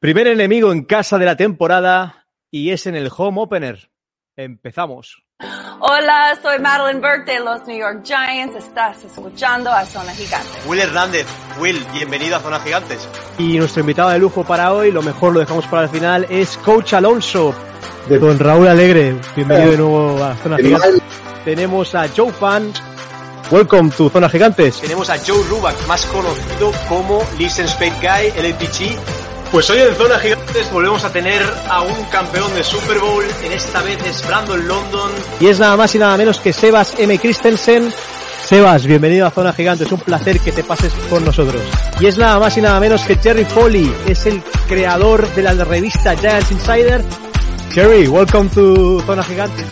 Primer enemigo en casa de la temporada y es en el home opener. Empezamos. Hola, soy Madeline Burke de los New York Giants. Estás escuchando a Zona Gigante. Will Hernández, Will, bienvenido a Zona Gigantes. Y nuestro invitado de lujo para hoy, lo mejor lo dejamos para el final, es Coach Alonso. De Don Raúl Alegre. Bienvenido de nuevo a Zona Gigantes. Tenemos a Joe Fan. Welcome to Zona Gigantes. Tenemos a Joe Ruback, más conocido como Listen Spade Guy, LPG. Pues hoy en Zona Gigantes volvemos a tener a un campeón de Super Bowl, en esta vez es Brandon London. Y es nada más y nada menos que Sebas M. Christensen. Sebas, bienvenido a Zona Gigante, es un placer que te pases con nosotros. Y es nada más y nada menos que Jerry Foley, es el creador de la revista Giants Insider. Jerry, welcome to Zona Gigante.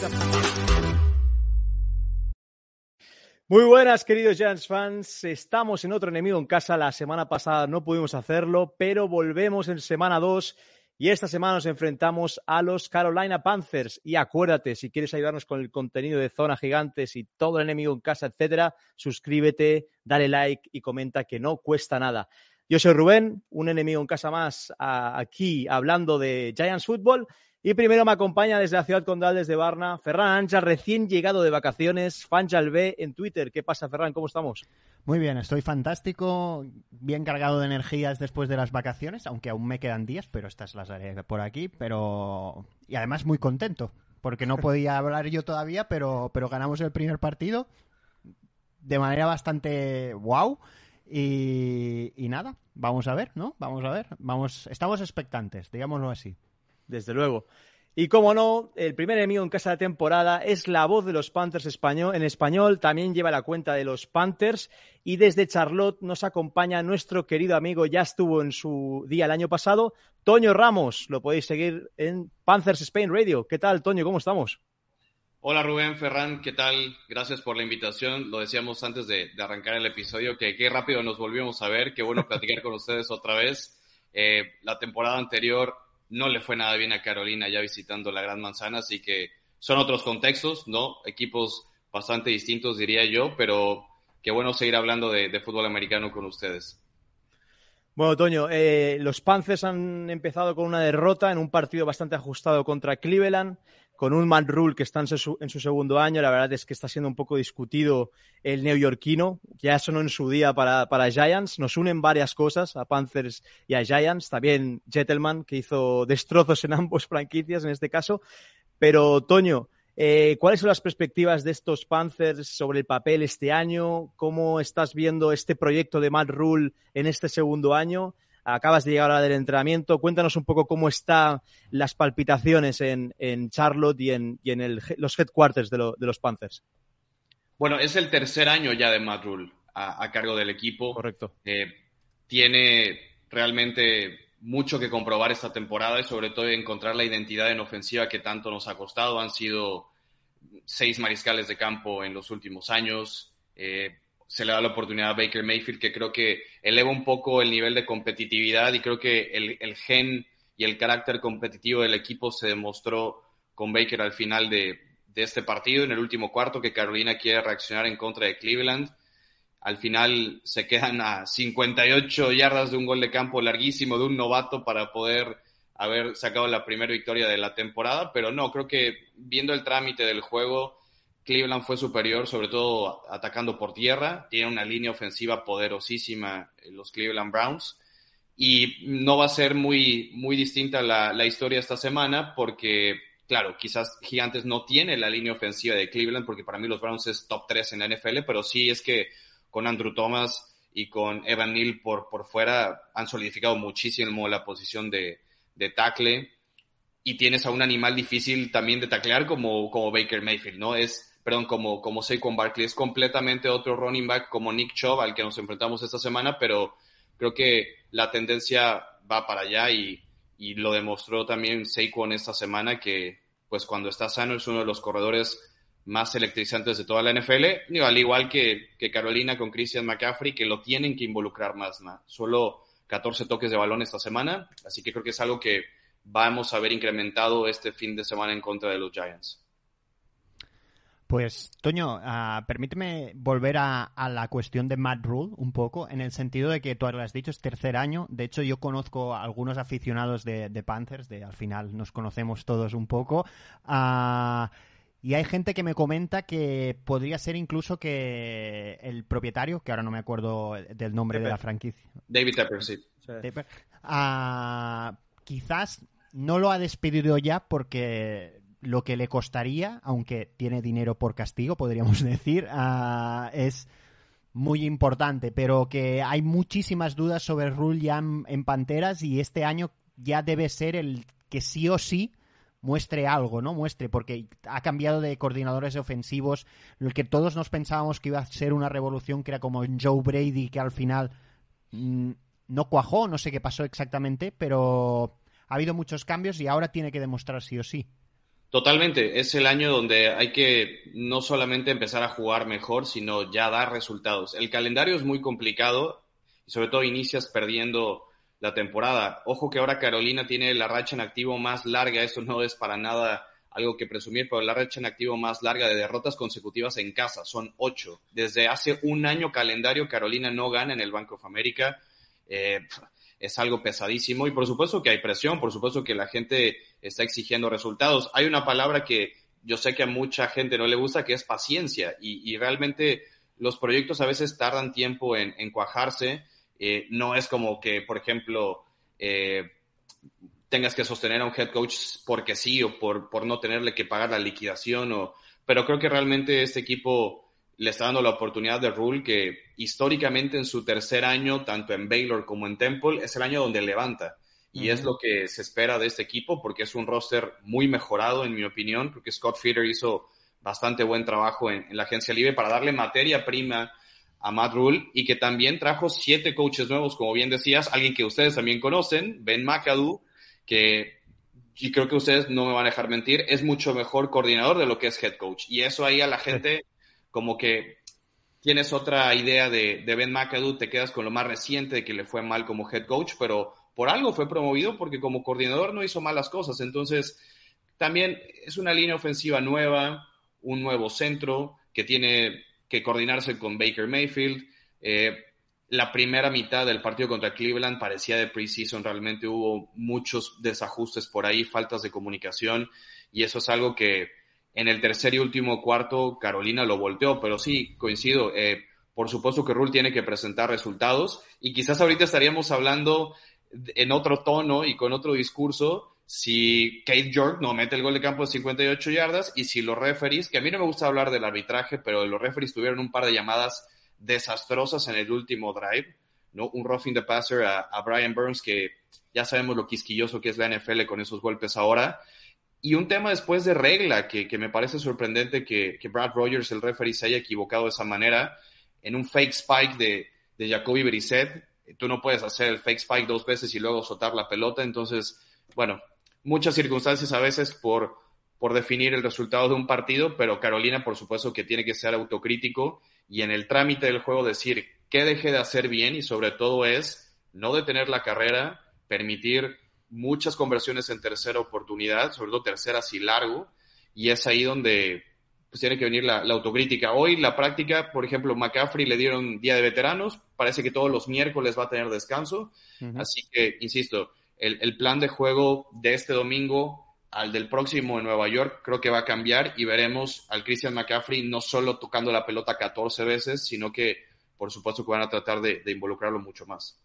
Muy buenas, queridos Giants fans. Estamos en otro enemigo en casa. La semana pasada no pudimos hacerlo, pero volvemos en semana 2 y esta semana nos enfrentamos a los Carolina Panthers. Y acuérdate, si quieres ayudarnos con el contenido de Zona Gigantes y todo el enemigo en casa, etcétera, suscríbete, dale like y comenta que no cuesta nada. Yo soy Rubén, un enemigo en casa más aquí hablando de Giants Football. Y primero me acompaña desde la ciudad condal, desde Barna, Ferran Ancha, recién llegado de vacaciones, Fanjal B en Twitter. ¿Qué pasa, Ferran? ¿Cómo estamos? Muy bien, estoy fantástico, bien cargado de energías después de las vacaciones, aunque aún me quedan días, pero estas las haré por aquí, pero y además muy contento, porque no podía hablar yo todavía, pero pero ganamos el primer partido de manera bastante wow y, y nada, vamos a ver, ¿no? Vamos a ver, vamos, estamos expectantes, digámoslo así. Desde luego. Y como no, el primer enemigo en casa de temporada es la voz de los Panthers español. En español también lleva la cuenta de los Panthers. Y desde Charlotte nos acompaña nuestro querido amigo, ya estuvo en su día el año pasado, Toño Ramos. Lo podéis seguir en Panthers Spain Radio. ¿Qué tal, Toño? ¿Cómo estamos? Hola Rubén, Ferran, ¿qué tal? Gracias por la invitación. Lo decíamos antes de, arrancar el episodio, que qué rápido nos volvimos a ver, qué bueno platicar con ustedes otra vez. Eh, la temporada anterior no le fue nada bien a Carolina ya visitando la Gran Manzana, así que son otros contextos, ¿no? Equipos bastante distintos, diría yo, pero qué bueno seguir hablando de, fútbol americano con ustedes. Bueno, Toño, eh, los Panthers han empezado con una derrota en un partido bastante ajustado contra Cleveland, con un Matt Rule que está en su, en su segundo año. La verdad es que está siendo un poco discutido el neoyorquino. Ya sonó en su día para, para Giants. Nos unen varias cosas a Panthers y a Giants. También Gentleman, que hizo destrozos en ambos franquicias en este caso. Pero, Toño, eh, ¿cuáles son las perspectivas de estos Panthers sobre el papel este año? ¿Cómo estás viendo este proyecto de Matt Rule en este segundo año? Acabas de llegar ahora del entrenamiento. Cuéntanos un poco cómo están las palpitaciones en, en Charlotte y en, y en el, los headquarters de, lo, de, los Panthers. Bueno, es el tercer año ya de Matt Rule a, a cargo del equipo. Correcto. Eh, tiene realmente mucho que comprobar esta temporada y sobre todo encontrar la identidad en ofensiva que tanto nos ha costado. Han sido seis mariscales de campo en los últimos años. Eh, se le da la oportunidad a Baker Mayfield, que creo que eleva un poco el nivel de competitividad y creo que el, gen y el carácter competitivo del equipo se demostró con Baker al final de, de, este partido, en el último cuarto, que Carolina quiere reaccionar en contra de Cleveland. Al final se quedan a 58 yardas de un gol de campo larguísimo de un novato para poder haber sacado la primera victoria de la temporada, pero no, creo que viendo el trámite del juego, Cleveland fue superior, sobre todo atacando por tierra. Tiene una línea ofensiva poderosísima los Cleveland Browns. Y no va a ser muy, muy distinta la, la, historia esta semana porque, claro, quizás Gigantes no tiene la línea ofensiva de Cleveland porque para mí los Browns es top 3 en la NFL, pero sí es que con Andrew Thomas y con Evan Neal por, por fuera han solidificado muchísimo la posición de, de tackle. Y tienes a un animal difícil también de taclear como, como Baker Mayfield, ¿no? Es perdón, como, como Saquon Barkley, es completamente otro running back como Nick Chubb, al que nos enfrentamos esta semana, pero creo que la tendencia va para allá y, y lo demostró también Saquon esta semana que pues cuando está sano es uno de los corredores más electrizantes de toda la NFL, al igual que, que Carolina con Christian McCaffrey, que lo tienen que involucrar más. ¿no? Solo 14 toques de balón esta semana, así que creo que es algo que vamos a ver incrementado este fin de semana en contra de los Giants. Pues, Toño, uh, permíteme volver a, a, la cuestión de Matt Rule un poco, en el sentido de que tú lo has dicho, es tercer año. De hecho, yo conozco a algunos aficionados de, de Panthers, de al final nos conocemos todos un poco. Uh, y hay gente que me comenta que podría ser incluso que el propietario, que ahora no me acuerdo del nombre Tepper. de la franquicia. David Tepper, sí. Tepper, uh, quizás no lo ha despedido ya porque lo que le costaría, aunque tiene dinero por castigo, podríamos decir, uh, es muy importante, pero que hay muchísimas dudas sobre Rule ya en, Panteras y este año ya debe ser el que sí o sí muestre algo, ¿no? Muestre, porque ha cambiado de coordinadores ofensivos, el que todos nos pensábamos que iba a ser una revolución, que era como Joe Brady, que al final mmm, no cuajó, no sé qué pasó exactamente, pero ha habido muchos cambios y ahora tiene que demostrar sí o sí. Totalmente, es el año donde hay que no solamente empezar a jugar mejor, sino ya dar resultados. El calendario es muy complicado y sobre todo inicias perdiendo la temporada. Ojo que ahora Carolina tiene la racha en activo más larga, eso no es para nada algo que presumir, pero la racha en activo más larga de derrotas consecutivas en casa, son ocho. Desde hace un año calendario Carolina no gana en el Banco of America. Eh, es algo pesadísimo y por supuesto que hay presión, por supuesto que la gente está exigiendo resultados. Hay una palabra que yo sé que a mucha gente no le gusta, que es paciencia y, y realmente los proyectos a veces tardan tiempo en, en cuajarse. Eh, no es como que, por ejemplo, eh, tengas que sostener a un head coach porque sí o por, por no tenerle que pagar la liquidación, o, pero creo que realmente este equipo le está dando la oportunidad de Rule que históricamente en su tercer año, tanto en Baylor como en Temple, es el año donde levanta. Y uh -huh. es lo que se espera de este equipo porque es un roster muy mejorado, en mi opinión, porque Scott Feeder hizo bastante buen trabajo en, en, la agencia libre para darle materia prima a Matt Rule y que también trajo siete coaches nuevos, como bien decías, alguien que ustedes también conocen, Ben McAdoo, que y creo que ustedes no me van a dejar mentir, es mucho mejor coordinador de lo que es head coach. Y eso ahí a la gente como que tienes otra idea de, Ben McAdoo, te quedas con lo más reciente de que le fue mal como head coach, pero por algo fue promovido porque como coordinador no hizo malas cosas. Entonces, también es una línea ofensiva nueva, un nuevo centro que tiene que coordinarse con Baker Mayfield. Eh, la primera mitad del partido contra Cleveland parecía de preseason, realmente hubo muchos desajustes por ahí, faltas de comunicación, y eso es algo que en el tercer y último cuarto Carolina lo volteó, pero sí, coincido. Eh, por supuesto que Rule tiene que presentar resultados y quizás ahorita estaríamos hablando en otro tono y con otro discurso si Kate York no mete el gol de campo de 58 yardas y si los referees, que a mí no me gusta hablar del arbitraje, pero los referees tuvieron un par de llamadas desastrosas en el último drive, ¿no? Un roughing the passer a, a Brian Burns que ya sabemos lo quisquilloso que es la NFL con esos golpes ahora. Y un tema después de regla que, que me parece sorprendente que, que, Brad Rogers, el referee, se haya equivocado de esa manera en un fake spike de, de Jacoby Brissett. Tú no puedes hacer el fake spike dos veces y luego soltar la pelota. Entonces, bueno, muchas circunstancias a veces por, por definir el resultado de un partido, pero Carolina, por supuesto, que tiene que ser autocrítico y en el trámite del juego decir qué deje de hacer bien y sobre todo es no detener la carrera, permitir muchas conversiones en tercera oportunidad, sobre todo terceras y largo, y es ahí donde pues, tiene que venir la, la, autocrítica. Hoy la práctica, por ejemplo, McCaffrey le dieron día de veteranos, parece que todos los miércoles va a tener descanso, uh -huh. así que, insisto, el, el, plan de juego de este domingo al del próximo en Nueva York creo que va a cambiar y veremos al Christian McCaffrey no solo tocando la pelota 14 veces, sino que por supuesto que van a tratar de, de involucrarlo mucho más.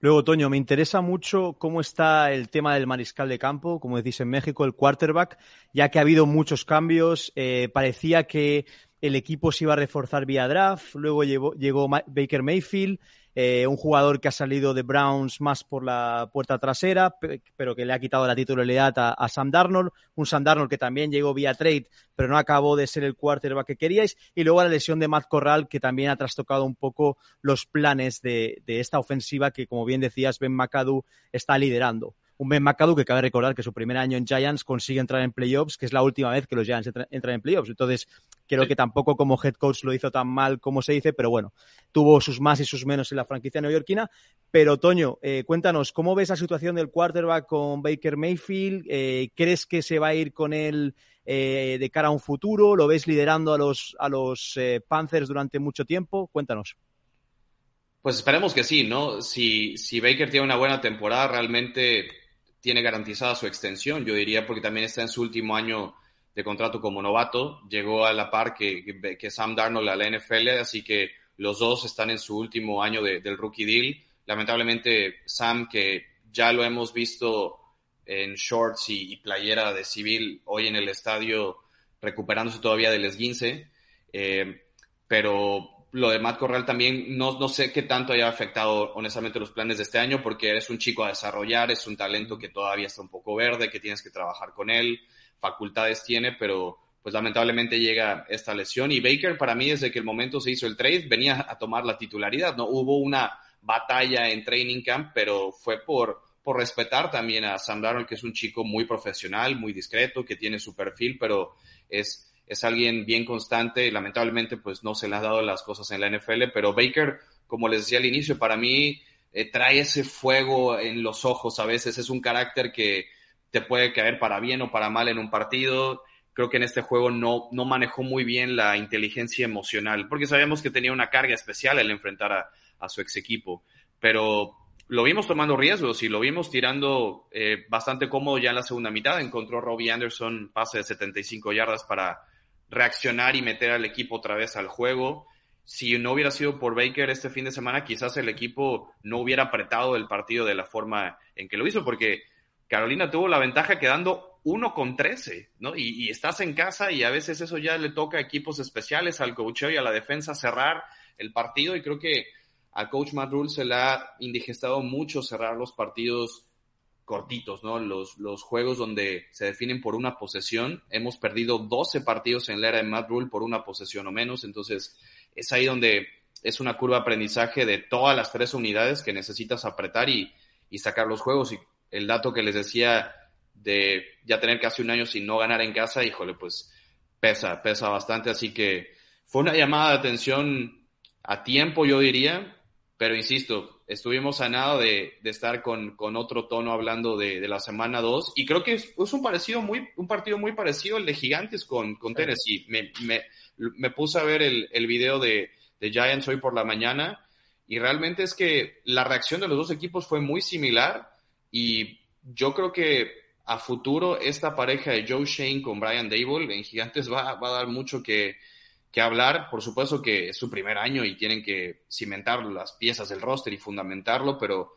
Luego, Toño, me interesa mucho cómo está el tema del mariscal de campo, como decís en México, el quarterback, ya que ha habido muchos cambios. Eh, parecía que el equipo se iba a reforzar vía draft, luego llegó, llegó Baker Mayfield. Eh, un jugador que ha salido de Browns más por la puerta trasera, pero que le ha quitado la titularidad a, Sam Darnold, un Sam Darnold que también llegó vía trade, pero no acabó de ser el quarterback que queríais, y luego la lesión de Matt Corral, que también ha trastocado un poco los planes de, de esta ofensiva que, como bien decías, Ben McAdoo está liderando. Un Ben McAdoo que cabe recordar que su primer año en Giants consigue entrar en playoffs, que es la última vez que los Giants entran en playoffs. Entonces, creo que tampoco como head coach lo hizo tan mal como se dice, pero bueno, tuvo sus más y sus menos en la franquicia neoyorquina. Pero, Toño, eh, cuéntanos, ¿cómo ves la situación del quarterback con Baker Mayfield? Eh, ¿Crees que se va a ir con él eh, de cara a un futuro? ¿Lo ves liderando a los, a los Panthers durante mucho tiempo? Cuéntanos. Pues esperemos que sí, ¿no? Si, si Baker tiene una buena temporada, realmente tiene garantizada su extensión, yo diría, porque también está en su último año de contrato como novato, llegó a la par que, que, Sam Darnold a la NFL, así que los dos están en su último año del rookie deal. Lamentablemente, Sam, que ya lo hemos visto en shorts y, playera de civil hoy en el estadio, recuperándose todavía del esguince, eh, pero lo de Matt Corral también, no, no sé qué tanto haya afectado honestamente los planes de este año, porque eres un chico a desarrollar, es un talento que todavía está un poco verde, que tienes que trabajar con él, facultades tiene, pero pues lamentablemente llega esta lesión. Y Baker, para mí, desde que el momento se hizo el trade, venía a tomar la titularidad, ¿no? Hubo una batalla en training camp, pero fue por, por respetar también a Sam Darnold, que es un chico muy profesional, muy discreto, que tiene su perfil, pero es es alguien bien constante y lamentablemente pues no se le han dado las cosas en la NFL, pero Baker, como les decía al inicio, para mí eh, trae ese fuego en los ojos a veces, es un carácter que te puede caer para bien o para mal en un partido. Creo que en este juego no, no manejó muy bien la inteligencia emocional, porque sabíamos que tenía una carga especial al enfrentar a, a su ex equipo, pero lo vimos tomando riesgos y lo vimos tirando eh, bastante cómodo ya en la segunda mitad. Encontró Robbie Anderson pase de 75 yardas para reaccionar y meter al equipo otra vez al juego. Si no hubiera sido por Baker este fin de semana, quizás el equipo no hubiera apretado el partido de la forma en que lo hizo, porque Carolina tuvo la ventaja quedando uno con 13, ¿no? Y, estás en casa y a veces eso ya le toca a equipos especiales, al coacheo y a la defensa cerrar el partido. Y creo que a coach Matt Rule se le ha indigestado mucho cerrar los partidos cortitos, ¿no? Los, los juegos donde se definen por una posesión. Hemos perdido 12 partidos en la era de Matt Rule por una posesión o menos, entonces es ahí donde es una curva de aprendizaje de todas las tres unidades que necesitas apretar y, y sacar los juegos. Y el dato que les decía de ya tener casi un año sin no ganar en casa, híjole, pues pesa, pesa bastante. Así que fue una llamada de atención a tiempo, yo diría, pero insisto, estuvimos a nada de, estar con, otro tono hablando de, la semana 2 y creo que es, un, parecido muy, un partido muy parecido al de Gigantes con, con Tennessee. Me, me, puse a ver el, el video de, de, Giants hoy por la mañana. Y realmente es que la reacción de los dos equipos fue muy similar y yo creo que a futuro esta pareja de Joe Shane con Brian Dable en Gigantes va, va a dar mucho que que hablar. Por supuesto que es su primer año y tienen que cimentar las piezas del roster y fundamentarlo, pero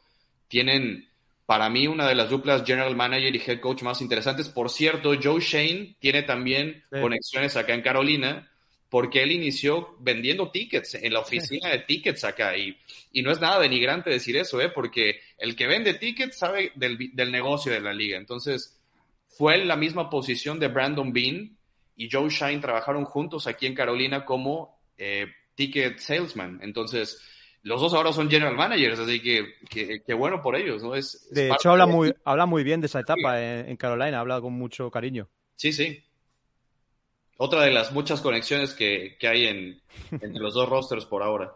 tienen para mí una de las duplas general manager y head coach más interesantes. Por cierto, Joe Shane tiene también conexiones acá en Carolina porque él inició vendiendo tickets en la oficina de tickets acá y, y no es nada denigrante decir eso, ¿eh? porque el que vende tickets sabe del, del negocio de la liga. Entonces, fue en la misma posición de Brandon Bean, y Joe Shine trabajaron juntos aquí en Carolina como eh, ticket salesman. Entonces, los dos ahora son general managers, así que, que, bueno por ellos, ¿no? Es, de hecho, habla, muy, habla muy bien de esa etapa en, Carolina, habla con mucho cariño. Sí, sí. Otra de las muchas conexiones que, que hay en, entre los dos rosters por ahora.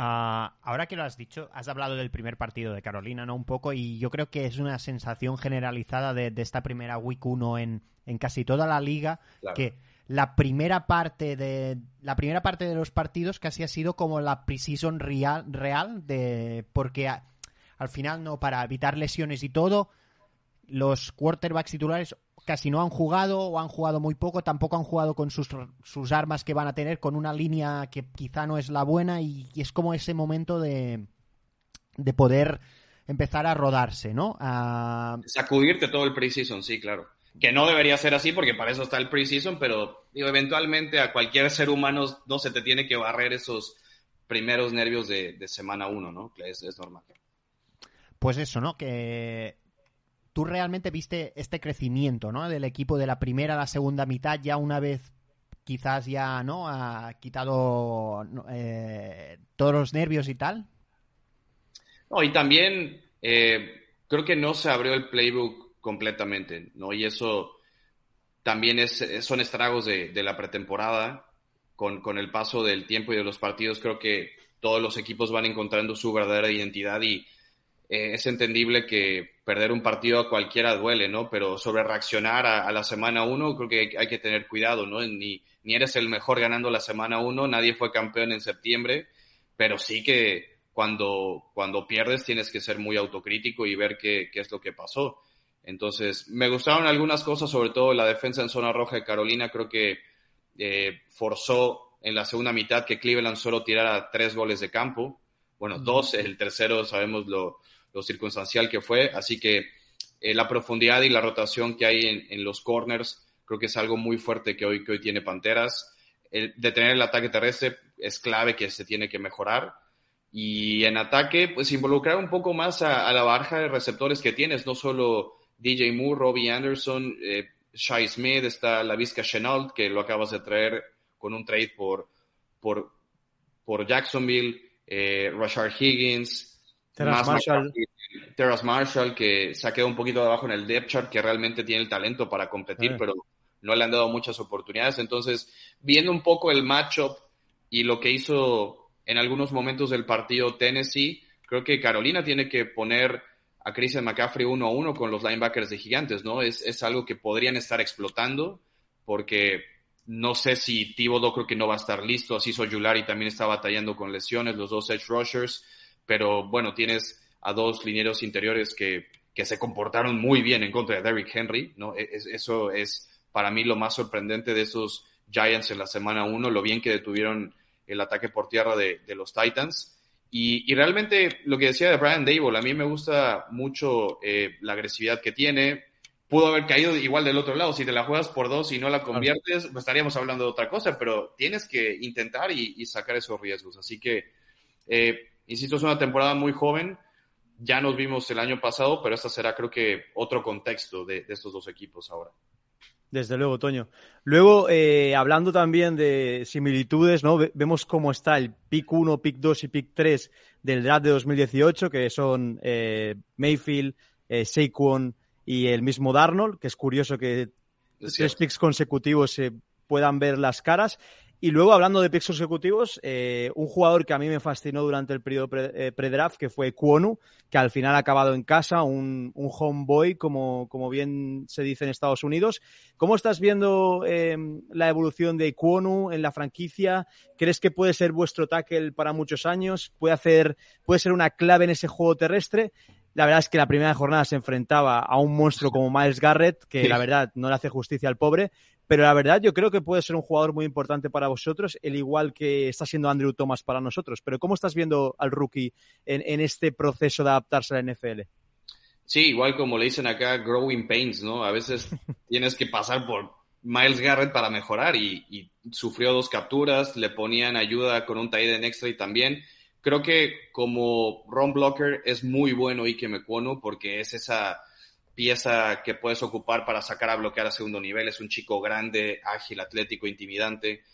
Ah, ahora que lo has dicho, has hablado del primer partido de Carolina, ¿no? Un poco, y yo creo que es una sensación generalizada de, esta primera Week 1 en, en, casi toda la liga, que la primera parte de la primera parte de los partidos casi ha sido como la preseason real, real de porque al final no para evitar lesiones y todo los quarterbacks titulares casi no han jugado o han jugado muy poco, tampoco han jugado con sus, sus armas que van a tener, con una línea que quizá no es la buena y, es como ese momento de, de poder empezar a rodarse, ¿no? A... Sacudirte todo el preseason, sí, claro. Que no debería ser así porque para eso está el preseason, pero digo, eventualmente a cualquier ser humano no se te tiene que barrer esos primeros nervios de, de semana uno, ¿no? Es normal. Pues eso, ¿no? Que tú realmente viste este crecimiento, ¿no? Del equipo de la primera a la segunda mitad, ya una vez quizás ya, ¿no? Ha quitado eh, todos los nervios y tal. No, y también eh, creo que no se abrió el playbook completamente, ¿no? Y eso también es, son estragos de, de la pretemporada. Con, con, el paso del tiempo y de los partidos, creo que todos los equipos van encontrando su verdadera identidad y eh, es entendible que perder un partido a cualquiera duele, ¿no? Pero sobre reaccionar a, a la semana uno, creo que hay, hay, que tener cuidado, ¿no? Ni, ni eres el mejor ganando la semana uno, nadie fue campeón en septiembre, pero sí que cuando, cuando pierdes tienes que ser muy autocrítico y ver qué, qué es lo que pasó. Entonces, me gustaron algunas cosas, sobre todo la defensa en zona roja de Carolina, creo que eh, forzó en la segunda mitad que Cleveland solo tirara tres goles de campo. Bueno, dos, el tercero sabemos lo, lo circunstancial que fue, así que eh, la profundidad y la rotación que hay en, los corners creo que es algo muy fuerte que hoy, que hoy tiene Panteras. Detener el ataque terrestre es clave que se tiene que mejorar. Y en ataque, pues involucrar un poco más a, la barja de receptores que tienes, no solo DJ Moore, Robbie Anderson, eh, Shai Smith, está la Vizca Chenault, que lo acabas de traer con un trade por, por, por Jacksonville, eh, Rashard Higgins, Terrace Marshall. Terrace Marshall, que se ha quedado un poquito debajo en el depth chart, que realmente tiene el talento para competir, Eh. pero no le han dado muchas oportunidades. Entonces, viendo un poco el matchup y lo que hizo en algunos momentos del partido Tennessee, creo que Carolina tiene que poner a Christian McCaffrey uno a uno con los linebackers de gigantes, ¿no? Es, es algo que podrían estar explotando, porque no sé si Thibodeau creo que no va a estar listo, así Soyulari también está batallando con lesiones, los dos edge rushers, pero bueno, tienes a dos linieros interiores que, que se comportaron muy bien en contra de Derrick Henry, ¿no? Es, eso es para mí lo más sorprendente de esos Giants en la semana uno, lo bien que detuvieron el ataque por tierra de, de los Titans. Y, y, realmente lo que decía de Brian Dable, a mí me gusta mucho eh, la agresividad que tiene. Pudo haber caído igual del otro lado. Si te la juegas por dos y no la conviertes, pues estaríamos hablando de otra cosa, pero tienes que intentar y, y sacar esos riesgos. Así que, eh, insisto, es una temporada muy joven. Ya nos vimos el año pasado, pero esta será creo que otro contexto de, de estos dos equipos ahora. Desde luego, Toño. Luego, eh, hablando también de similitudes, ¿no? Vemos cómo está el pick 1, pick 2 y pick 3 del draft de 2018, que son eh, Mayfield, eh, Saquon y el mismo Darnold, que es curioso que es tres picks consecutivos se puedan ver las caras. Y luego, hablando de picks consecutivos, eh, un jugador que a mí me fascinó durante el periodo pre-draft, pre que fue Kwonu, que al final ha acabado en casa, un, un homeboy, como, como bien se dice en Estados Unidos. ¿Cómo estás viendo eh, la evolución de Kwonu en la franquicia? ¿Crees que puede ser vuestro tackle para muchos años? ¿Puede, hacer, puede ser una clave en ese juego terrestre? La verdad es que la primera jornada se enfrentaba a un monstruo como Miles Garrett, que sí. la verdad no le hace justicia al pobre, pero la verdad yo creo que puede ser un jugador muy importante para vosotros, el igual que está siendo Andrew Thomas para nosotros. Pero ¿cómo estás viendo al rookie en, en este proceso de adaptarse a la NFL? Sí, igual como le dicen acá, growing pains, ¿no? A veces tienes que pasar por Miles Garrett para mejorar y, y, sufrió dos capturas, le ponían ayuda con un tight end extra y también creo que como run blocker es muy bueno Ike Mekwonu porque es esa pieza que puedes ocupar para sacar a bloquear a segundo nivel. Es un chico grande, ágil, atlético, intimidante,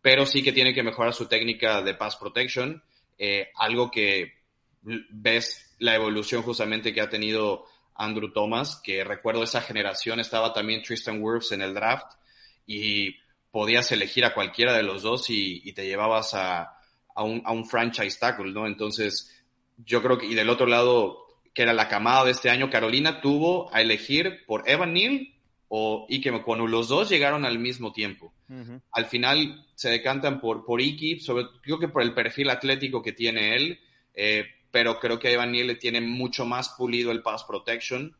pero sí que tiene que mejorar su técnica de pass protection, eh, algo que ves la evolución justamente que ha tenido Andrew Thomas, que recuerdo esa generación, estaba también Tristan Wirfs en el draft y podías elegir a cualquiera de los dos y, te llevabas a, a, un, a un franchise tackle, ¿no? Entonces, yo creo que, y del otro lado, que era la camada de este año, Carolina tuvo a elegir por Evan Neal o Ike Mekwonu. Los dos llegaron al mismo tiempo. Uh -huh. Al final se decantan por, por Ike, sobre, creo que por el perfil atlético que tiene él, eh, pero creo que Evan Neal le tiene mucho más pulido el pass protection,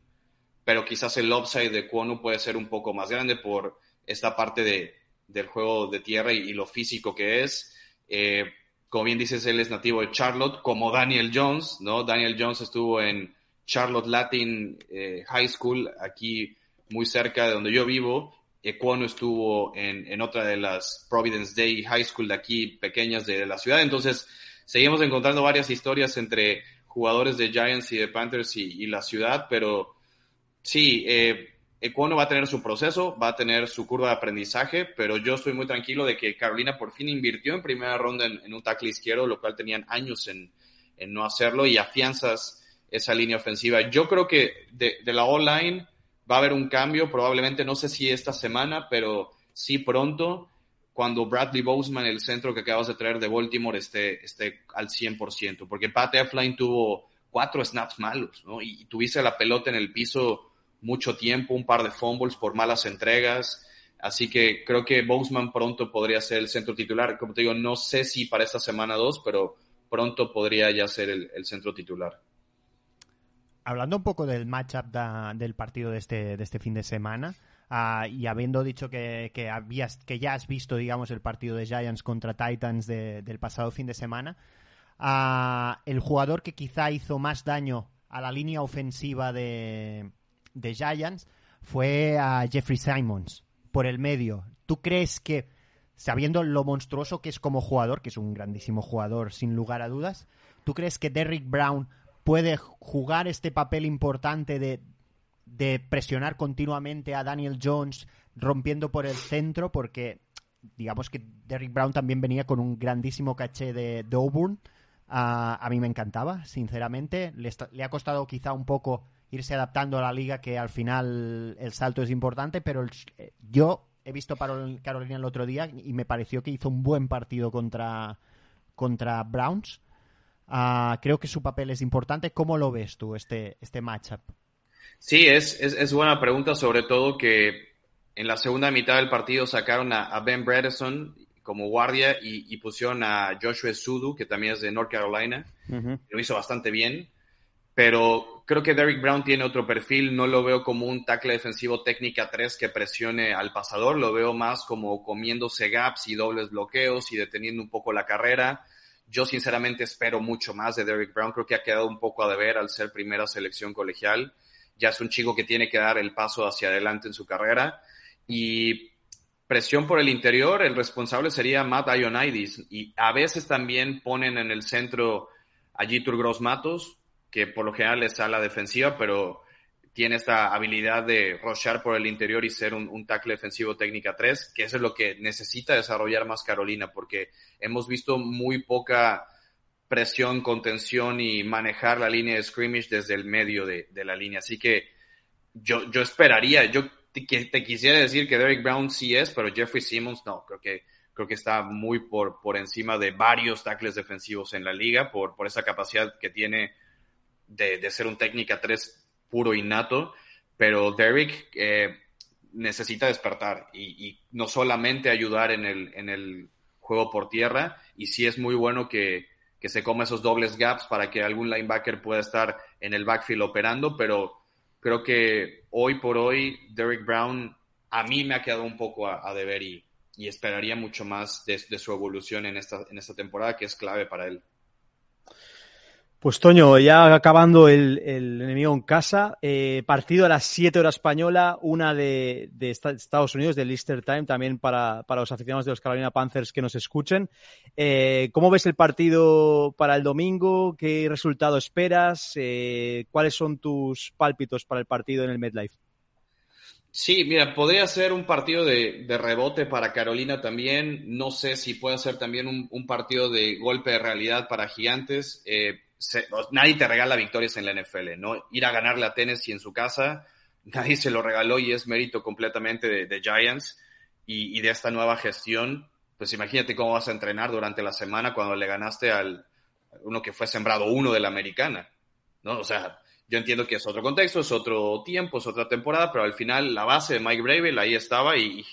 pero quizás el upside de Kwonu puede ser un poco más grande por esta parte de, del juego de tierra y, y lo físico que es. Eh, como bien dices, él es nativo de Charlotte, como Daniel Jones, ¿no? Daniel Jones estuvo en Charlotte Latin eh, High School, aquí muy cerca de donde yo vivo. Ecuono estuvo en, en, otra de las Providence Day High School de aquí, pequeñas de, la ciudad. Entonces, seguimos encontrando varias historias entre jugadores de Giants y de Panthers y, y la ciudad, pero sí, eh, Ecuono va a tener su proceso, va a tener su curva de aprendizaje, pero yo estoy muy tranquilo de que Carolina por fin invirtió en primera ronda en, un tackle izquierdo, lo cual tenían años en, en, no hacerlo y afianzas esa línea ofensiva. Yo creo que de, de la online va a haber un cambio, probablemente no sé si esta semana, pero sí pronto, cuando Bradley Boseman, el centro que acabas de traer de Baltimore, esté, esté al 100%, porque Pat Efline tuvo cuatro snaps malos, ¿no? Y, y tuviste la pelota en el piso mucho tiempo, un par de fumbles por malas entregas. Así que creo que Boseman pronto podría ser el centro titular. Como te digo, no sé si para esta semana 2, pero pronto podría ya ser el, centro titular. Hablando un poco del matchup da, del partido de este, de este fin de semana, uh, y habiendo dicho que, que, habías, que ya has visto, digamos, el partido de Giants contra Titans de, del pasado fin de semana, uh, el jugador que quizá hizo más daño a la línea ofensiva de, de Giants fue a Jeffrey Simons por el medio. ¿Tú crees que, sabiendo lo monstruoso que es como jugador, que es un grandísimo jugador sin lugar a dudas, ¿tú crees que Derrick Brown puede jugar este papel importante de, de presionar continuamente a Daniel Jones rompiendo por el centro? Porque digamos que Derrick Brown también venía con un grandísimo caché de, de Auburn. Uh, a mí me encantaba, sinceramente. Le, ha costado quizá un poco irse adaptando a la liga, que al final el salto es importante, pero el, eh, yo he visto Carolina el otro día y me pareció que hizo un buen partido contra, contra Browns. Uh, creo que su papel es importante. ¿Cómo lo ves tú, este, este matchup? Sí, es, es, es buena pregunta, sobre todo que en la segunda mitad del partido sacaron a, a Ben Bredesen como guardia y, y, pusieron a Joshua Sudu, que también es de North Carolina. Uh -huh. Lo hizo bastante bien pero creo que Derrick Brown tiene otro perfil, no lo veo como un tackle defensivo técnica 3 que presione al pasador, lo veo más como comiéndose gaps y dobles bloqueos y deteniendo un poco la carrera. Yo sinceramente espero mucho más de Derrick Brown, creo que ha quedado un poco a deber al ser primera selección colegial. Ya es un chico que tiene que dar el paso hacia adelante en su carrera. Y presión por el interior, el responsable sería Matt Ioannidis. Y a veces también ponen en el centro a Jitur Gross Matos, que por lo general es a la defensiva, pero tiene esta habilidad de rochar por el interior y ser un, un, tackle defensivo técnica 3, que eso es lo que necesita desarrollar más Carolina, porque hemos visto muy poca presión, contención y manejar la línea de scrimmage desde el medio de, de la línea. Así que yo, yo esperaría, yo te, te, quisiera decir que Derek Brown sí es, pero Jeffrey Simmons no, creo que creo que está muy por, por encima de varios tackles defensivos en la liga, por, por esa capacidad que tiene de, ser un técnica 3 puro innato, pero Derrick eh, necesita despertar y, no solamente ayudar en el, en el juego por tierra, y sí es muy bueno que, que se coma esos dobles gaps para que algún linebacker pueda estar en el backfield operando, pero creo que hoy por hoy Derrick Brown a mí me ha quedado un poco a, a deber y, y, esperaría mucho más de, de, su evolución en esta, en esta temporada que es clave para él. Pues Toño, ya acabando el, el enemigo en casa, eh, partido a las 7 horas española, una de, de, Estados Unidos, del Easter Time, también para, para, los aficionados de los Carolina Panthers que nos escuchen. Eh, ¿Cómo ves el partido para el domingo? ¿Qué resultado esperas? Eh, ¿Cuáles son tus pálpitos para el partido en el MedLife? Sí, mira, podría ser un partido de, de, rebote para Carolina también. No sé si puede ser también un, un partido de golpe de realidad para Gigantes. Se, nadie te regala victorias en la NFL, ¿no? Ir a ganarle a Tennessee en su casa, nadie se lo regaló y es mérito completamente de, Giants y, de esta nueva gestión. Pues imagínate cómo vas a entrenar durante la semana cuando le ganaste al uno que fue sembrado uno de la americana, ¿no? O sea, yo entiendo que es otro contexto, es otro tiempo, es otra temporada, pero al final la base de Mike Bravel ahí estaba y, y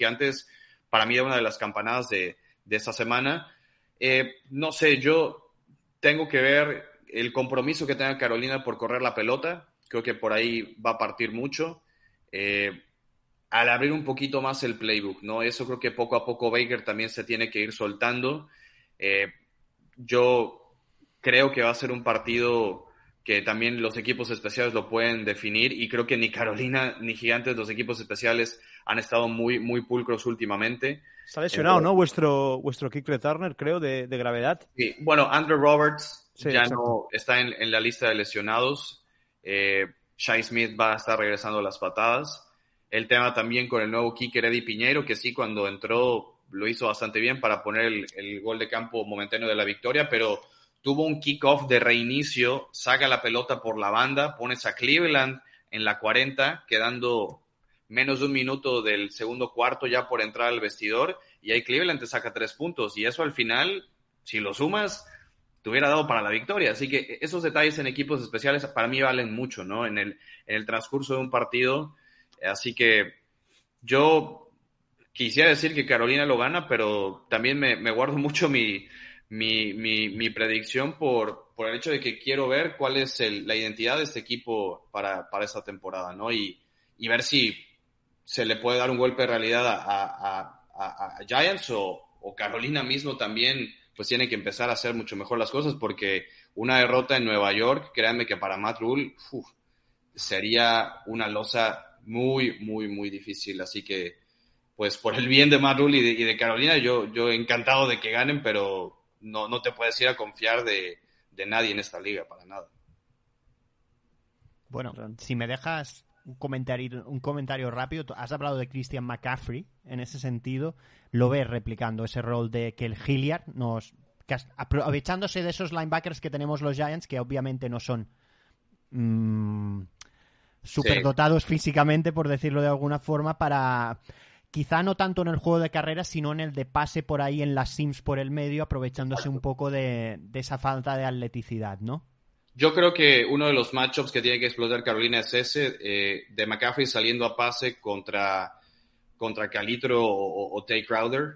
para mí era una de las campanadas de, de esta semana. Eh, no sé, yo tengo que ver el compromiso que tenga Carolina por correr la pelota, creo que por ahí va a partir mucho. Eh, al abrir un poquito más el playbook, ¿no? Eso creo que poco a poco Baker también se tiene que ir soltando. Eh, yo creo que va a ser un partido que también los equipos especiales lo pueden definir y creo que ni Carolina ni Gigantes, los equipos especiales han estado muy, muy pulcros últimamente. Está lesionado, ¿no? Vuestro, vuestro kick returner, creo, de, de gravedad. Sí, bueno, Andrew Roberts Sí, ya exacto. no está en, en la lista de lesionados. Eh, Shai Smith va a estar regresando a las patadas. El tema también con el nuevo kicker Eddie Piñeiro, que sí, cuando entró lo hizo bastante bien para poner el, el gol de campo momentáneo de la victoria, pero tuvo un kickoff de reinicio, saca la pelota por la banda, pones a Cleveland en la 40, quedando menos de un minuto del segundo cuarto ya por entrar al vestidor, y ahí Cleveland te saca tres puntos, y eso al final, si lo sumas, te hubiera dado para la victoria. Así que esos detalles en equipos especiales para mí valen mucho, ¿no? En el, en el transcurso de un partido. Así que yo quisiera decir que Carolina lo gana, pero también me, me guardo mucho mi, mi, mi, mi predicción por, por el hecho de que quiero ver cuál es el- la identidad de este equipo para, para esta temporada, ¿no? Y, y ver si se le puede dar un golpe de realidad a, a, a- a Giants o, o Carolina mismo también, pues tiene que empezar a hacer mucho mejor las cosas porque una derrota en Nueva York, créanme que para Matt Rule uf, sería una losa muy, muy, muy difícil. Así que, pues por el bien de Matt Rule y de, y de Carolina, yo, yo encantado de que ganen, pero no, no te puedes ir a confiar de, de nadie en esta liga, para nada. Bueno, si me dejas un comentario, un comentario rápido, has hablado de Christian McCaffrey, en ese sentido, lo ves replicando ese rol de que el Hilliard. Nos... aprovechándose de esos linebackers que tenemos los Giants, que obviamente no son mm, superdotados físicamente, por decirlo de alguna forma, para... Quizá no tanto en el juego de carreras, sino en el de pase por ahí en las sims por el medio, aprovechándose un poco de, de esa falta de atleticidad, ¿no? Yo creo que uno de los matchups que tiene que explotar Carolina es ese, eh, de McCaffrey saliendo a pase contra, contra Calitro o, o Tay Crowder.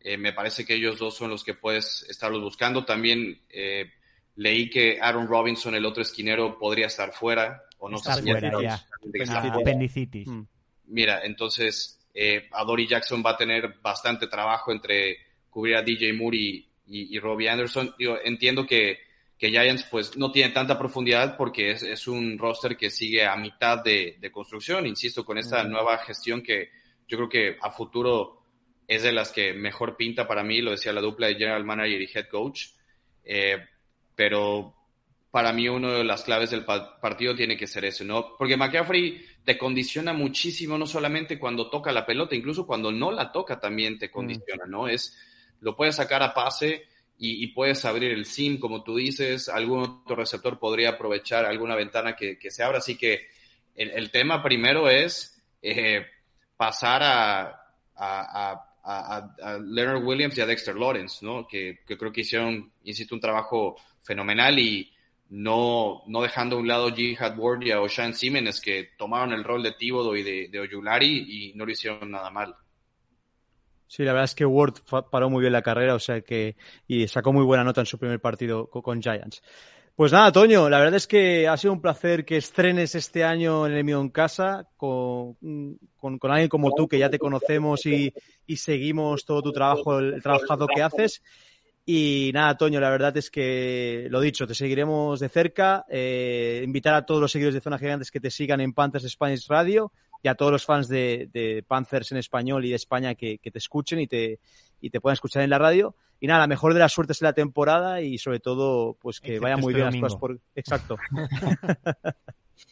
Eh, me parece que ellos dos son los que puedes estarlos buscando. También eh, leí que Aaron Robinson, el otro esquinero, podría estar fuera. O no Está sé si ya fuera ya. oficialmente que está Ah, fuera. apendicitis. Mm. Mira, entonces eh, a Dory Jackson va a tener bastante trabajo entre cubrir a DJ Moore y, y, y Robbie Anderson. Digo, entiendo que, que Giants pues no tiene tanta profundidad porque es, es un roster que sigue a mitad de, de construcción, insisto, con esta nueva gestión que yo creo que a futuro es de las que mejor pinta para mí, lo decía la dupla de General Manager y Head Coach. Eh, pero para mí una de las claves del pa- partido tiene que ser eso, ¿no? Porque McCaffrey te condiciona muchísimo, no solamente cuando toca la pelota, incluso cuando no la toca también te condiciona, ¿no? Es, lo puedes sacar a pase y, y puedes abrir el sim, como tú dices, algún otro receptor podría aprovechar alguna ventana que, que se abra, así que el, el tema primero es eh, pasar a, a, a, a- Leonard Williams y a Dexter Lawrence, ¿no? Que, que creo que hicieron, insisto, un trabajo fenomenal y no, no dejando a un lado Jihad Ward y a O'Shan Simmons, que tomaron el rol de Tíbodo y de, de Oyulari y no lo hicieron nada mal. Sí, la verdad es que Ward paró muy bien la carrera, o sea que y sacó muy buena nota en su primer partido co- con, Giants. Pues nada, Toño, la verdad es que ha sido un placer que estrenes este año en el mío en casa con, con, con alguien como tú que ya te conocemos y, y seguimos todo tu trabajo, el, trabajazo que haces. Y nada, Toño, la verdad es que lo dicho, te seguiremos de cerca. eh, invitar a todos los seguidores de Zona Gigantes que te sigan en Panthers Spanish Radio y a todos los fans de, de Panthers en español y de España que, que te escuchen y te, y te puedan escuchar en la radio. Y nada, la mejor de las suertes en la temporada y sobre todo, pues que Excepto vaya muy este bien las domingo. cosas por. Exacto.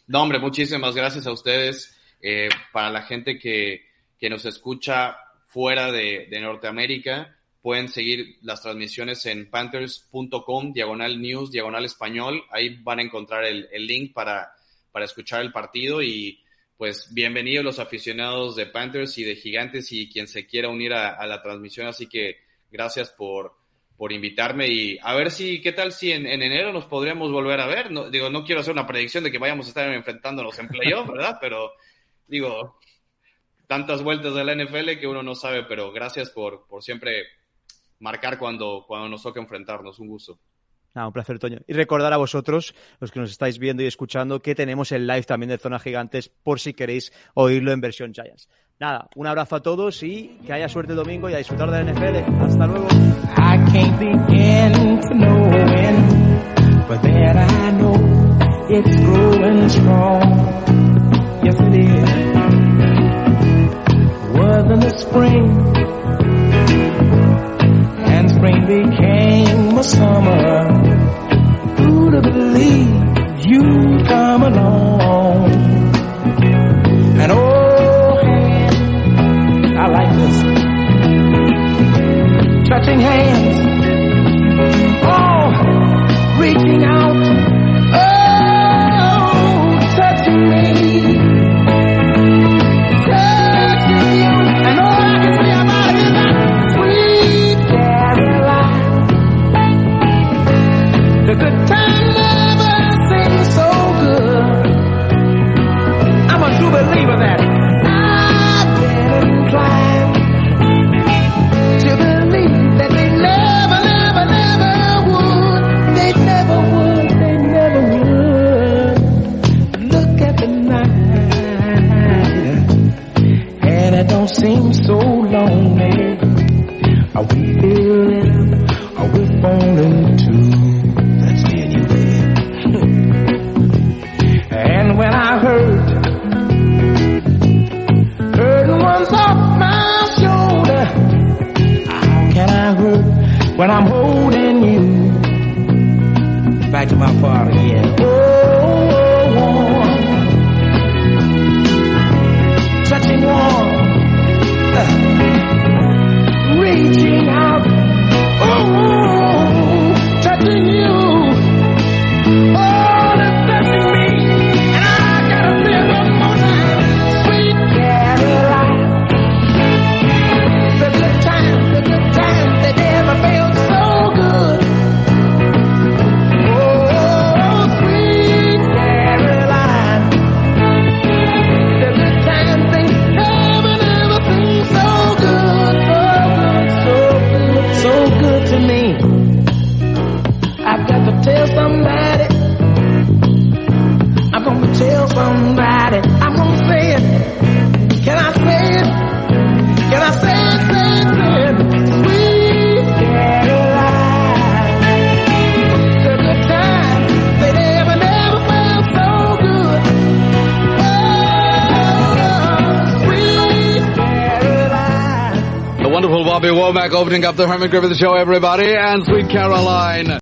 No, hombre, muchísimas gracias a ustedes. Eh, para la gente que, que nos escucha fuera de, de Norteamérica, pueden seguir las transmisiones en panthers.com, diagonal news, diagonal español. Ahí van a encontrar el, el link para, para escuchar el partido y pues bienvenidos los aficionados de Panthers y de Gigantes y quien se quiera unir a, a la transmisión. Así que gracias por, por invitarme y a ver si, ¿qué tal si en, en enero nos podríamos volver a ver? No, digo, no quiero hacer una predicción de que vayamos a estar enfrentándonos en playoff, ¿verdad? Pero digo, tantas vueltas de la NFL que uno no sabe, pero gracias por, por siempre marcar cuando, cuando nos toca enfrentarnos. Un gusto. Nada, un placer, Toño. Y recordar a vosotros, los que nos estáis viendo y escuchando, que tenemos el live también de Zona Gigantes por si queréis oírlo en versión Giants. Nada, un abrazo a todos y que haya suerte el domingo y a disfrutar de la NFL. Hasta luego. Spring became a summer. believe you come along. And oh, I like this touching hand. Womack opening up the Herman Griffith Show, everybody, and Sweet Caroline.